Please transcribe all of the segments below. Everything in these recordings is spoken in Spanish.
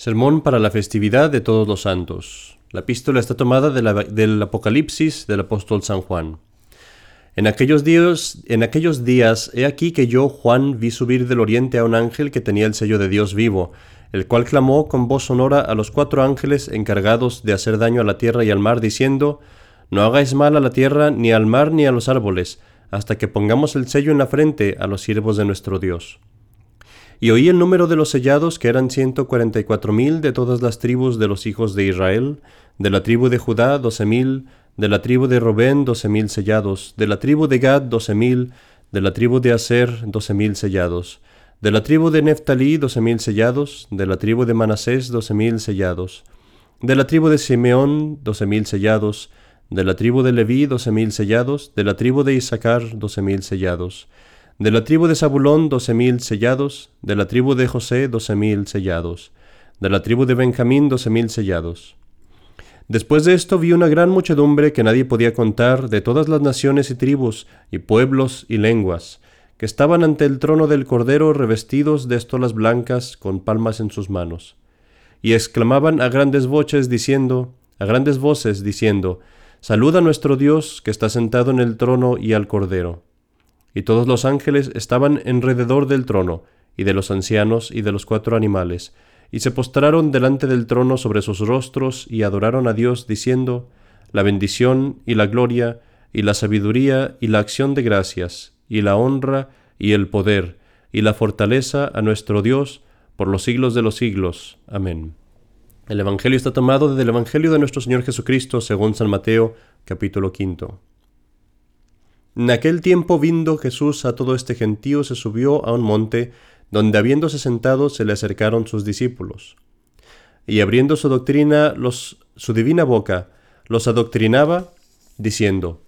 Sermón para la festividad de todos los santos. La epístola está tomada del Apocalipsis del apóstol San Juan. En aquellos, días, en aquellos días, he aquí que yo, Juan, vi subir del oriente a un ángel que tenía el sello de Dios vivo, el cual clamó con voz sonora a los cuatro ángeles encargados de hacer daño a la tierra y al mar, diciendo, No hagáis mal a la tierra, ni al mar, ni a los árboles, hasta que pongamos el sello en la frente a los siervos de nuestro Dios. Y oí el número de los sellados, que eran ciento cuarenta y cuatro mil de todas las tribus de los hijos de Israel, de la tribu de Judá doce mil, de la tribu de Robén doce mil sellados, de la tribu de Gad doce mil, de la tribu de Aser doce mil sellados, de la tribu de Neftalí doce mil sellados, de la tribu de Manasés doce mil sellados, de la tribu de Simeón doce mil sellados, de la tribu de Leví doce mil sellados, de la tribu de Isaacar doce mil sellados, de la tribu de Zabulón, doce mil sellados. De la tribu de José, doce mil sellados. De la tribu de Benjamín, doce mil sellados. Después de esto vi una gran muchedumbre que nadie podía contar de todas las naciones y tribus, y pueblos y lenguas, que estaban ante el trono del Cordero revestidos de estolas blancas con palmas en sus manos. Y exclamaban a grandes voces diciendo, a grandes voces diciendo, Saluda a nuestro Dios que está sentado en el trono y al Cordero y todos los ángeles estaban enrededor del trono, y de los ancianos y de los cuatro animales, y se postraron delante del trono sobre sus rostros y adoraron a Dios, diciendo, La bendición y la gloria, y la sabiduría y la acción de gracias, y la honra y el poder, y la fortaleza a nuestro Dios, por los siglos de los siglos. Amén. El Evangelio está tomado del Evangelio de nuestro Señor Jesucristo según San Mateo, capítulo quinto. En aquel tiempo, viendo Jesús a todo este gentío, se subió a un monte, donde habiéndose sentado se le acercaron sus discípulos. Y abriendo su doctrina, los, su divina boca, los adoctrinaba, diciendo,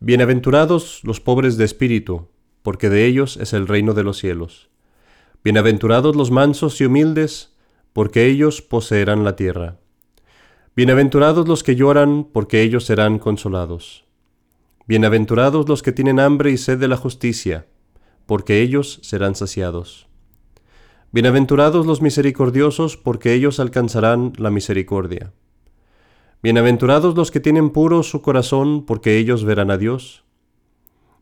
Bienaventurados los pobres de espíritu, porque de ellos es el reino de los cielos. Bienaventurados los mansos y humildes, porque ellos poseerán la tierra. Bienaventurados los que lloran, porque ellos serán consolados. Bienaventurados los que tienen hambre y sed de la justicia, porque ellos serán saciados. Bienaventurados los misericordiosos, porque ellos alcanzarán la misericordia. Bienaventurados los que tienen puro su corazón, porque ellos verán a Dios.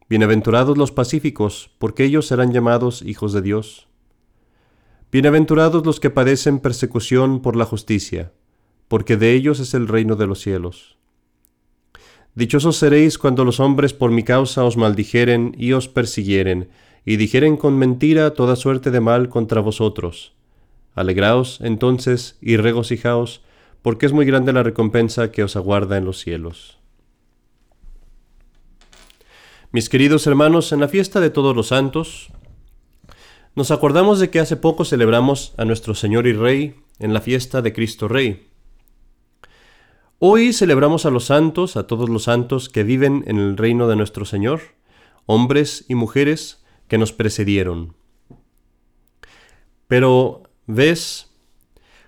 Bienaventurados los pacíficos, porque ellos serán llamados hijos de Dios. Bienaventurados los que padecen persecución por la justicia, porque de ellos es el reino de los cielos. Dichosos seréis cuando los hombres por mi causa os maldijeren y os persiguieren, y dijeren con mentira toda suerte de mal contra vosotros. Alegraos entonces y regocijaos, porque es muy grande la recompensa que os aguarda en los cielos. Mis queridos hermanos, en la fiesta de todos los santos, nos acordamos de que hace poco celebramos a nuestro Señor y Rey en la fiesta de Cristo Rey. Hoy celebramos a los santos, a todos los santos que viven en el reino de nuestro Señor, hombres y mujeres que nos precedieron. Pero, ¿ves?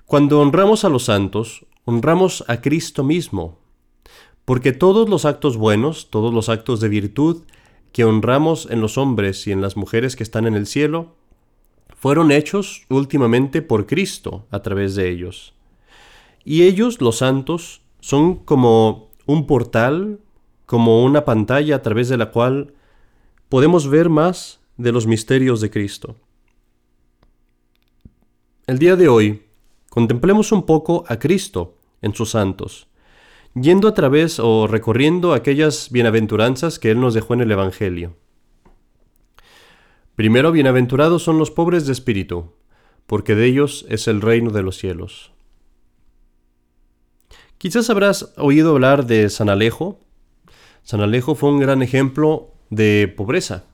Cuando honramos a los santos, honramos a Cristo mismo, porque todos los actos buenos, todos los actos de virtud que honramos en los hombres y en las mujeres que están en el cielo, fueron hechos últimamente por Cristo a través de ellos. Y ellos, los santos, son como un portal, como una pantalla a través de la cual podemos ver más de los misterios de Cristo. El día de hoy, contemplemos un poco a Cristo en sus santos, yendo a través o recorriendo aquellas bienaventuranzas que Él nos dejó en el Evangelio. Primero, bienaventurados son los pobres de espíritu, porque de ellos es el reino de los cielos. Quizás habrás oído hablar de San Alejo. San Alejo fue un gran ejemplo de pobreza.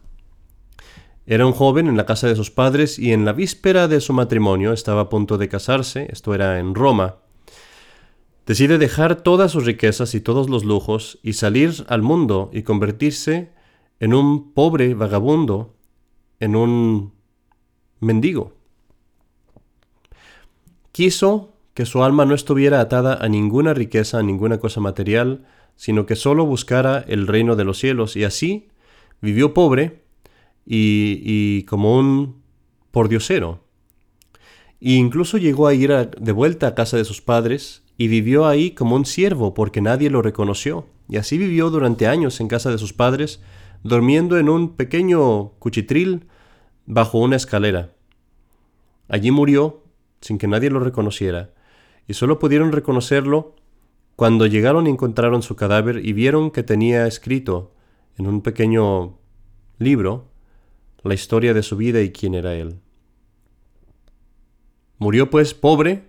Era un joven en la casa de sus padres y en la víspera de su matrimonio estaba a punto de casarse, esto era en Roma. Decide dejar todas sus riquezas y todos los lujos y salir al mundo y convertirse en un pobre vagabundo, en un mendigo. Quiso que su alma no estuviera atada a ninguna riqueza, a ninguna cosa material, sino que sólo buscara el reino de los cielos, y así vivió pobre y, y como un pordiosero. e incluso llegó a ir de vuelta a casa de sus padres y vivió ahí como un siervo porque nadie lo reconoció. Y así vivió durante años en casa de sus padres, durmiendo en un pequeño cuchitril bajo una escalera. Allí murió sin que nadie lo reconociera, y solo pudieron reconocerlo cuando llegaron y encontraron su cadáver y vieron que tenía escrito en un pequeño libro la historia de su vida y quién era él. Murió pues pobre,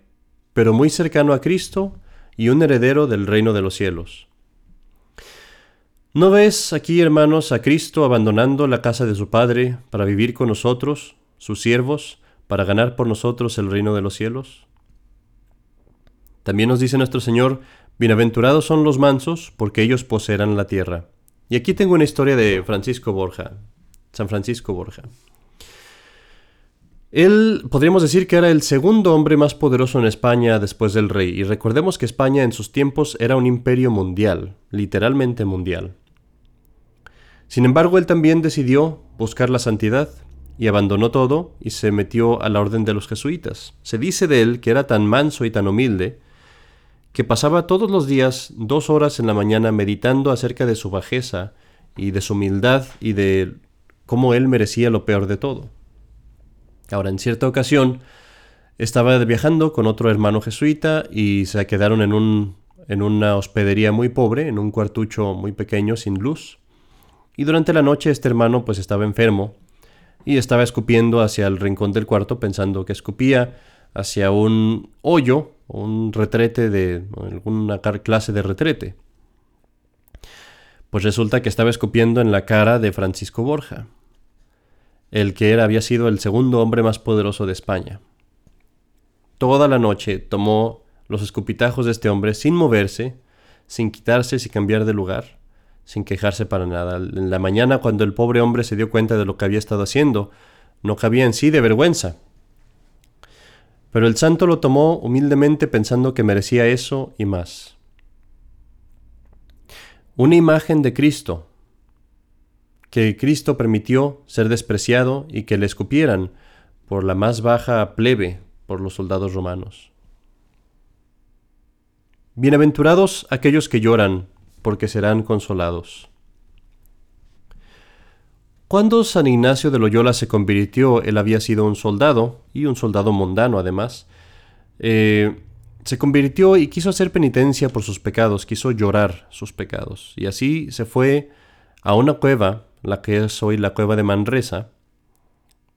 pero muy cercano a Cristo y un heredero del reino de los cielos. ¿No ves aquí, hermanos, a Cristo abandonando la casa de su Padre para vivir con nosotros, sus siervos, para ganar por nosotros el reino de los cielos? También nos dice nuestro Señor, Bienaventurados son los mansos, porque ellos poseerán la tierra. Y aquí tengo una historia de Francisco Borja, San Francisco Borja. Él podríamos decir que era el segundo hombre más poderoso en España después del rey, y recordemos que España en sus tiempos era un imperio mundial, literalmente mundial. Sin embargo, él también decidió buscar la santidad, y abandonó todo y se metió a la orden de los jesuitas. Se dice de él que era tan manso y tan humilde, que pasaba todos los días dos horas en la mañana meditando acerca de su bajeza y de su humildad y de cómo él merecía lo peor de todo. Ahora, en cierta ocasión, estaba viajando con otro hermano jesuita y se quedaron en, un, en una hospedería muy pobre, en un cuartucho muy pequeño, sin luz. Y durante la noche este hermano pues estaba enfermo y estaba escupiendo hacia el rincón del cuarto pensando que escupía hacia un hoyo, un retrete de alguna clase de retrete. Pues resulta que estaba escupiendo en la cara de Francisco Borja el que era, había sido el segundo hombre más poderoso de España. Toda la noche tomó los escupitajos de este hombre sin moverse, sin quitarse, sin cambiar de lugar, sin quejarse para nada. En la mañana, cuando el pobre hombre se dio cuenta de lo que había estado haciendo, no cabía en sí de vergüenza. Pero el santo lo tomó humildemente pensando que merecía eso y más. Una imagen de Cristo, que Cristo permitió ser despreciado y que le escupieran por la más baja plebe por los soldados romanos. Bienaventurados aquellos que lloran, porque serán consolados. Cuando San Ignacio de Loyola se convirtió, él había sido un soldado, y un soldado mundano además, eh, se convirtió y quiso hacer penitencia por sus pecados, quiso llorar sus pecados, y así se fue a una cueva la que es hoy la cueva de Manresa,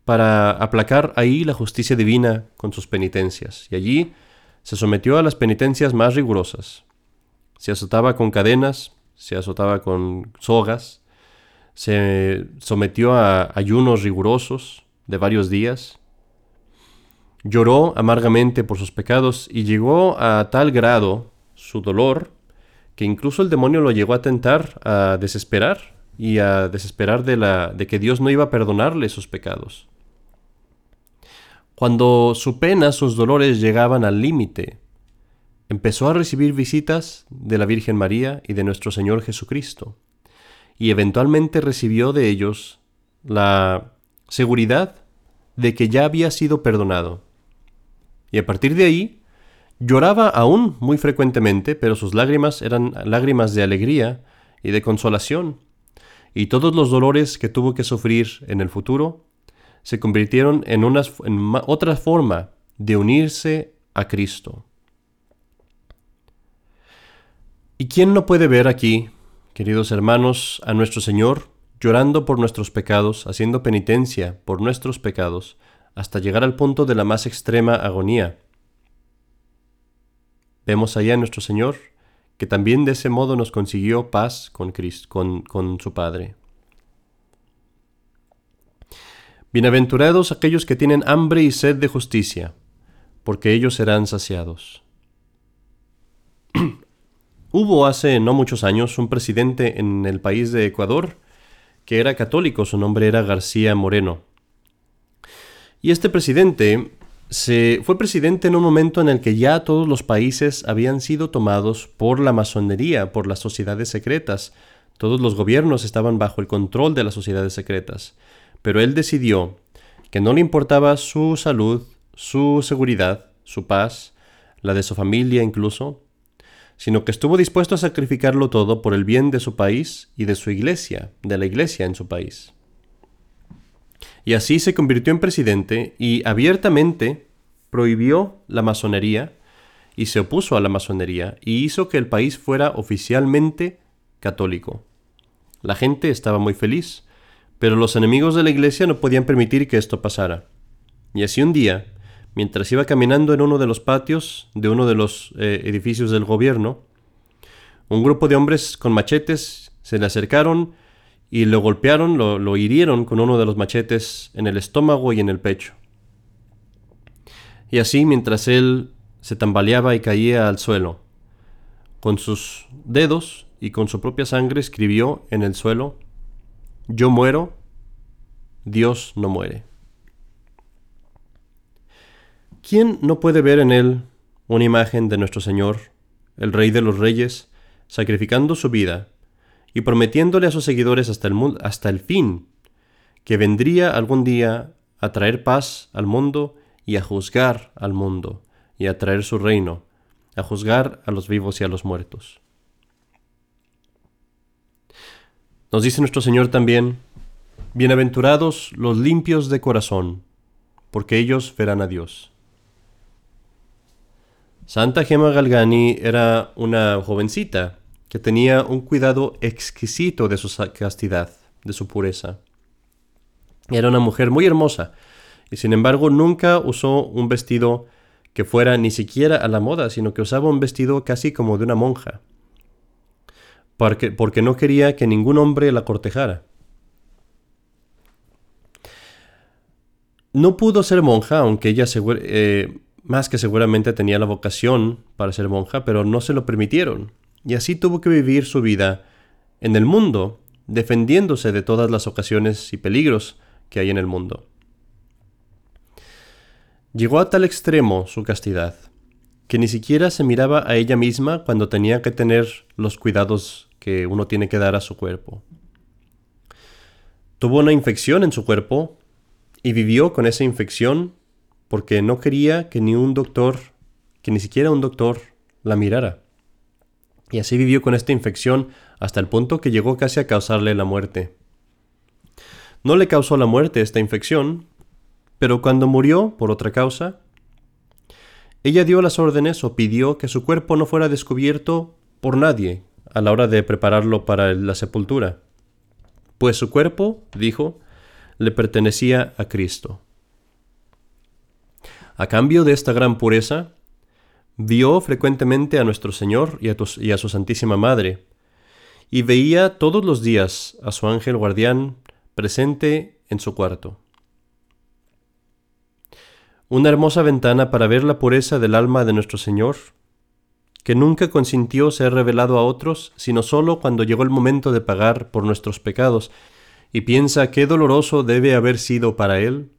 para aplacar ahí la justicia divina con sus penitencias, y allí se sometió a las penitencias más rigurosas. Se azotaba con cadenas, se azotaba con sogas, se sometió a ayunos rigurosos de varios días, lloró amargamente por sus pecados y llegó a tal grado su dolor que incluso el demonio lo llegó a tentar a desesperar y a desesperar de, la, de que Dios no iba a perdonarle sus pecados. Cuando su pena, sus dolores llegaban al límite, empezó a recibir visitas de la Virgen María y de nuestro Señor Jesucristo, y eventualmente recibió de ellos la seguridad de que ya había sido perdonado. Y a partir de ahí, lloraba aún muy frecuentemente, pero sus lágrimas eran lágrimas de alegría y de consolación, y todos los dolores que tuvo que sufrir en el futuro se convirtieron en, una, otra forma de unirse a Cristo. ¿Y quién no puede ver aquí, queridos hermanos, a nuestro Señor llorando por nuestros pecados, haciendo penitencia por nuestros pecados, hasta llegar al punto de la más extrema agonía? Vemos allá a nuestro Señor que también de ese modo nos consiguió paz con, Cristo, con, con su Padre. Bienaventurados aquellos que tienen hambre y sed de justicia, porque ellos serán saciados. Hubo hace no muchos años un presidente en el país de Ecuador que era católico, su nombre era García Moreno. Y este presidente se fue presidente en un momento en el que ya todos los países habían sido tomados por la masonería, por las sociedades secretas. Todos los gobiernos estaban bajo el control de las sociedades secretas. Pero él decidió que no le importaba su salud, su seguridad, su paz, la de su familia incluso, sino que estuvo dispuesto a sacrificarlo todo por el bien de su país y de su iglesia, de la iglesia en su país. Y así se convirtió en presidente y abiertamente prohibió la masonería y se opuso a la masonería y hizo que el país fuera oficialmente católico. La gente estaba muy feliz, pero los enemigos de la iglesia no podían permitir que esto pasara. Y así un día, mientras iba caminando en uno de los patios de uno de los eh, edificios del gobierno, un grupo de hombres con machetes se le acercaron y lo golpearon, lo, lo hirieron con uno de los machetes en el estómago y en el pecho. Y así, mientras él se tambaleaba y caía al suelo, con sus dedos y con su propia sangre escribió en el suelo, Yo muero, Dios no muere. ¿Quién no puede ver en él una imagen de nuestro Señor, el Rey de los Reyes, sacrificando su vida y prometiéndole a sus seguidores hasta el, hasta el fin que vendría algún día a traer paz al mundo y a juzgar al mundo y a traer su reino, a juzgar a los vivos y a los muertos? Nos dice nuestro Señor también, Bienaventurados los limpios de corazón, porque ellos verán a Dios. Santa Gemma Galgani era una jovencita que tenía un cuidado exquisito de su castidad, de su pureza. Era una mujer muy hermosa y sin embargo nunca usó un vestido que fuera ni siquiera a la moda, sino que usaba un vestido casi como de una monja, porque, no quería que ningún hombre la cortejara. No pudo ser monja, aunque ella eh, más que seguramente tenía la vocación para ser monja, pero no se lo permitieron, y así tuvo que vivir su vida en el mundo, defendiéndose de todas las ocasiones y peligros que hay en el mundo. Llegó a tal extremo su castidad, que ni siquiera se miraba a ella misma cuando tenía que tener los cuidados que uno tiene que dar a su cuerpo. Tuvo una infección en su cuerpo y vivió con esa infección porque no quería que ni un doctor, que ni siquiera un doctor la mirara. Y así vivió con esta infección hasta el punto que llegó casi a causarle la muerte. No le causó la muerte esta infección, pero cuando murió por otra causa, ella dio las órdenes o pidió que su cuerpo no fuera descubierto por nadie a la hora de prepararlo para la sepultura, pues su cuerpo, dijo, le pertenecía a Cristo. A cambio de esta gran pureza, vio frecuentemente a nuestro Señor y a, su Santísima Madre, y veía todos los días a su ángel guardián presente en su cuarto. Una hermosa ventana para ver la pureza del alma de nuestro Señor, que nunca consintió ser revelado a otros, sino sólo cuando llegó el momento de pagar por nuestros pecados, y piensa qué doloroso debe haber sido para él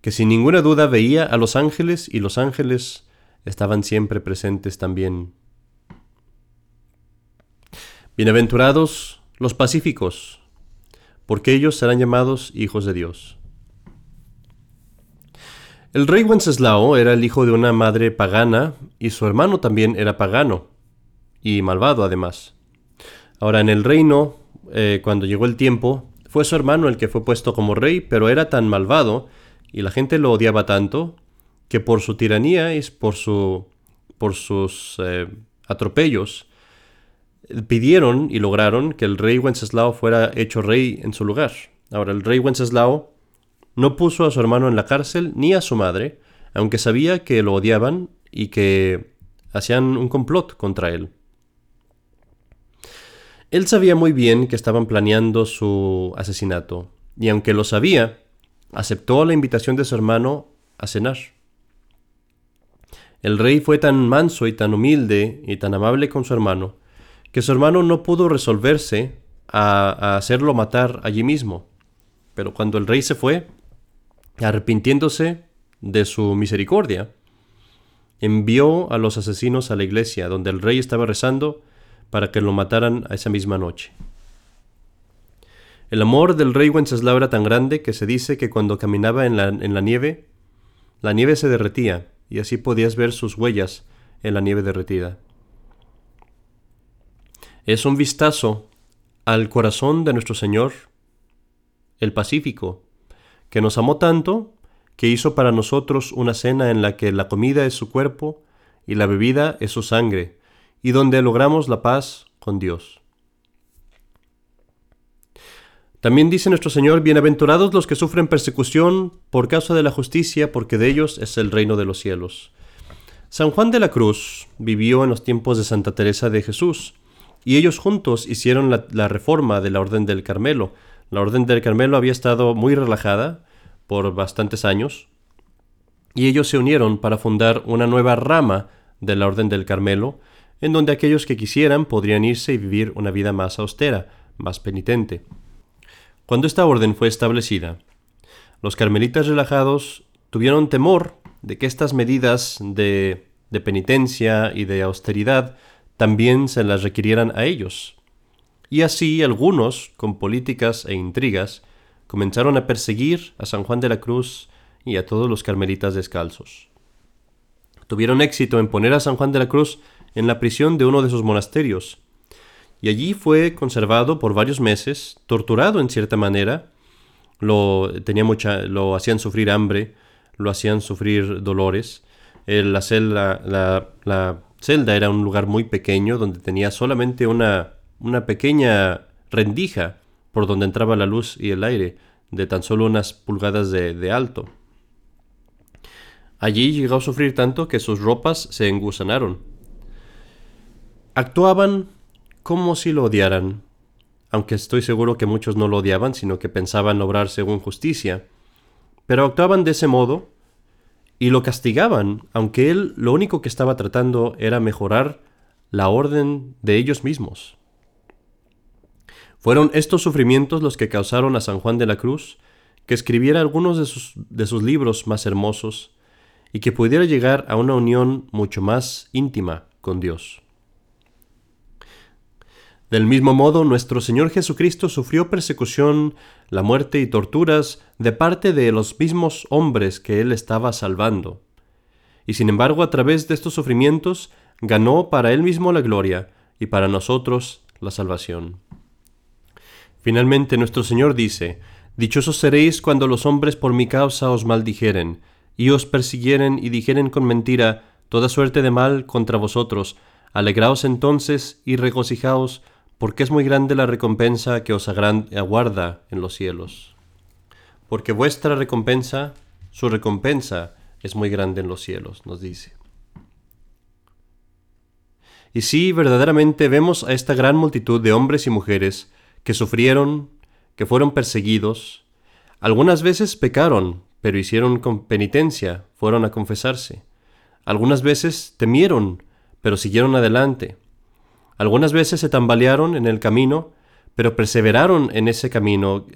que sin ninguna duda veía a los ángeles y los ángeles estaban siempre presentes también. Bienaventurados los pacíficos, porque ellos serán llamados hijos de Dios. El rey Wenceslao era el hijo de una madre pagana y su hermano también era pagano y malvado además. Ahora en el reino, eh, cuando llegó el tiempo, fue su hermano el que fue puesto como rey, pero era tan malvado y la gente lo odiaba tanto que por su tiranía y por, su, por sus eh, atropellos pidieron y lograron que el rey Wenceslao fuera hecho rey en su lugar. Ahora, el rey Wenceslao no puso a su hermano en la cárcel ni a su madre, aunque sabía que lo odiaban y que hacían un complot contra él. Él sabía muy bien que estaban planeando su asesinato, y aunque lo sabía, aceptó la invitación de su hermano a cenar. El rey fue tan manso y tan humilde y tan amable con su hermano, que su hermano no pudo resolverse a, hacerlo matar allí mismo. Pero cuando el rey se fue, arrepintiéndose de su misericordia, envió a los asesinos a la iglesia donde el rey estaba rezando para que lo mataran esa misma noche. El amor del rey Wenceslao era tan grande que se dice que cuando caminaba en la, en la nieve, la nieve se derretía y así podías ver sus huellas en la nieve derretida. Es un vistazo al corazón de nuestro Señor, el Pacífico, que nos amó tanto que hizo para nosotros una cena en la que la comida es su cuerpo y la bebida es su sangre, y donde logramos la paz con Dios. También dice nuestro Señor, bienaventurados los que sufren persecución por causa de la justicia, porque de ellos es el reino de los cielos. San Juan de la Cruz vivió en los tiempos de Santa Teresa de Jesús, y ellos juntos hicieron la, reforma de la Orden del Carmelo. La Orden del Carmelo había estado muy relajada por bastantes años, y ellos se unieron para fundar una nueva rama de la Orden del Carmelo, en donde aquellos que quisieran podrían irse y vivir una vida más austera, más penitente. Cuando esta orden fue establecida, los carmelitas relajados tuvieron temor de que estas medidas de, de penitencia y de austeridad también se las requirieran a ellos. Y así algunos, con políticas e intrigas, comenzaron a perseguir a San Juan de la Cruz y a todos los carmelitas descalzos. Tuvieron éxito en poner a San Juan de la Cruz en la prisión de uno de sus monasterios, y allí fue conservado por varios meses, torturado en cierta manera, lo, tenía mucha, lo hacían sufrir hambre, lo hacían sufrir dolores, la, celda, la celda era un lugar muy pequeño donde tenía solamente una, una pequeña rendija por donde entraba la luz y el aire, de tan solo unas pulgadas de, de alto. Allí llegó a sufrir tanto que sus ropas se engusanaron. Actuaban como si lo odiaran, aunque estoy seguro que muchos no lo odiaban, sino que pensaban obrar según justicia. Pero actuaban de ese modo y lo castigaban, aunque él lo único que estaba tratando era mejorar la orden de ellos mismos. Fueron estos sufrimientos los que causaron a San Juan de la Cruz que escribiera algunos de sus, de sus libros más hermosos y que pudiera llegar a una unión mucho más íntima con Dios. Del mismo modo, nuestro Señor Jesucristo sufrió persecución, la muerte y torturas de parte de los mismos hombres que Él estaba salvando. Y sin embargo, a través de estos sufrimientos, ganó para Él mismo la gloria y para nosotros la salvación. Finalmente, nuestro Señor dice, Dichosos seréis cuando los hombres por mi causa os maldijeren, y os persiguieren y dijeren con mentira toda suerte de mal contra vosotros. Alegraos entonces y regocijaos, porque es muy grande la recompensa que os aguarda en los cielos. Porque vuestra recompensa, su recompensa, es muy grande en los cielos, nos dice. Y sí, verdaderamente vemos a esta gran multitud de hombres y mujeres que sufrieron, que fueron perseguidos, algunas veces pecaron, pero hicieron con penitencia, fueron a confesarse. Algunas veces temieron, pero siguieron adelante. Algunas veces se tambalearon en el camino, pero perseveraron en ese camino,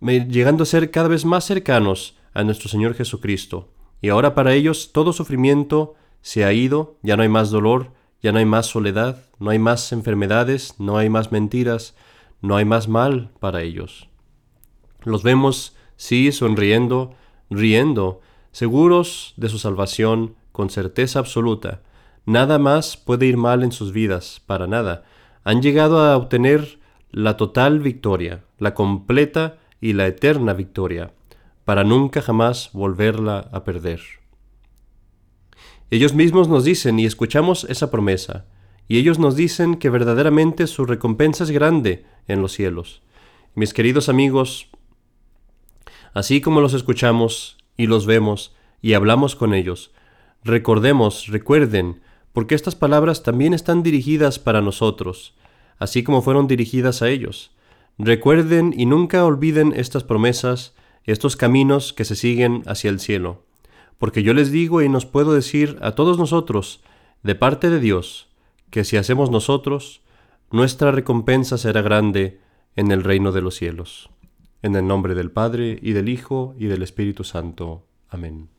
llegando a ser cada vez más cercanos a nuestro Señor Jesucristo. Y ahora para ellos todo sufrimiento se ha ido, ya no hay más dolor, ya no hay más soledad, no hay más enfermedades, no hay más mentiras, no hay más mal para ellos. Los vemos, sí, sonriendo, riendo, seguros de su salvación, con certeza absoluta, Nada más puede ir mal en sus vidas, para nada. Han llegado a obtener la total victoria, la completa y la eterna victoria, para nunca jamás volverla a perder. Ellos mismos nos dicen y escuchamos esa promesa, y ellos nos dicen que verdaderamente su recompensa es grande en los cielos. Mis queridos amigos, así como los escuchamos y los vemos y hablamos con ellos, recordemos, recuerden, porque estas palabras también están dirigidas para nosotros, así como fueron dirigidas a ellos. Recuerden y nunca olviden estas promesas, estos caminos que se siguen hacia el cielo, porque yo les digo y nos puedo decir a todos nosotros, de parte de Dios, que si hacemos nosotros, nuestra recompensa será grande en el reino de los cielos. En el nombre del Padre, y del Hijo, y del Espíritu Santo. Amén.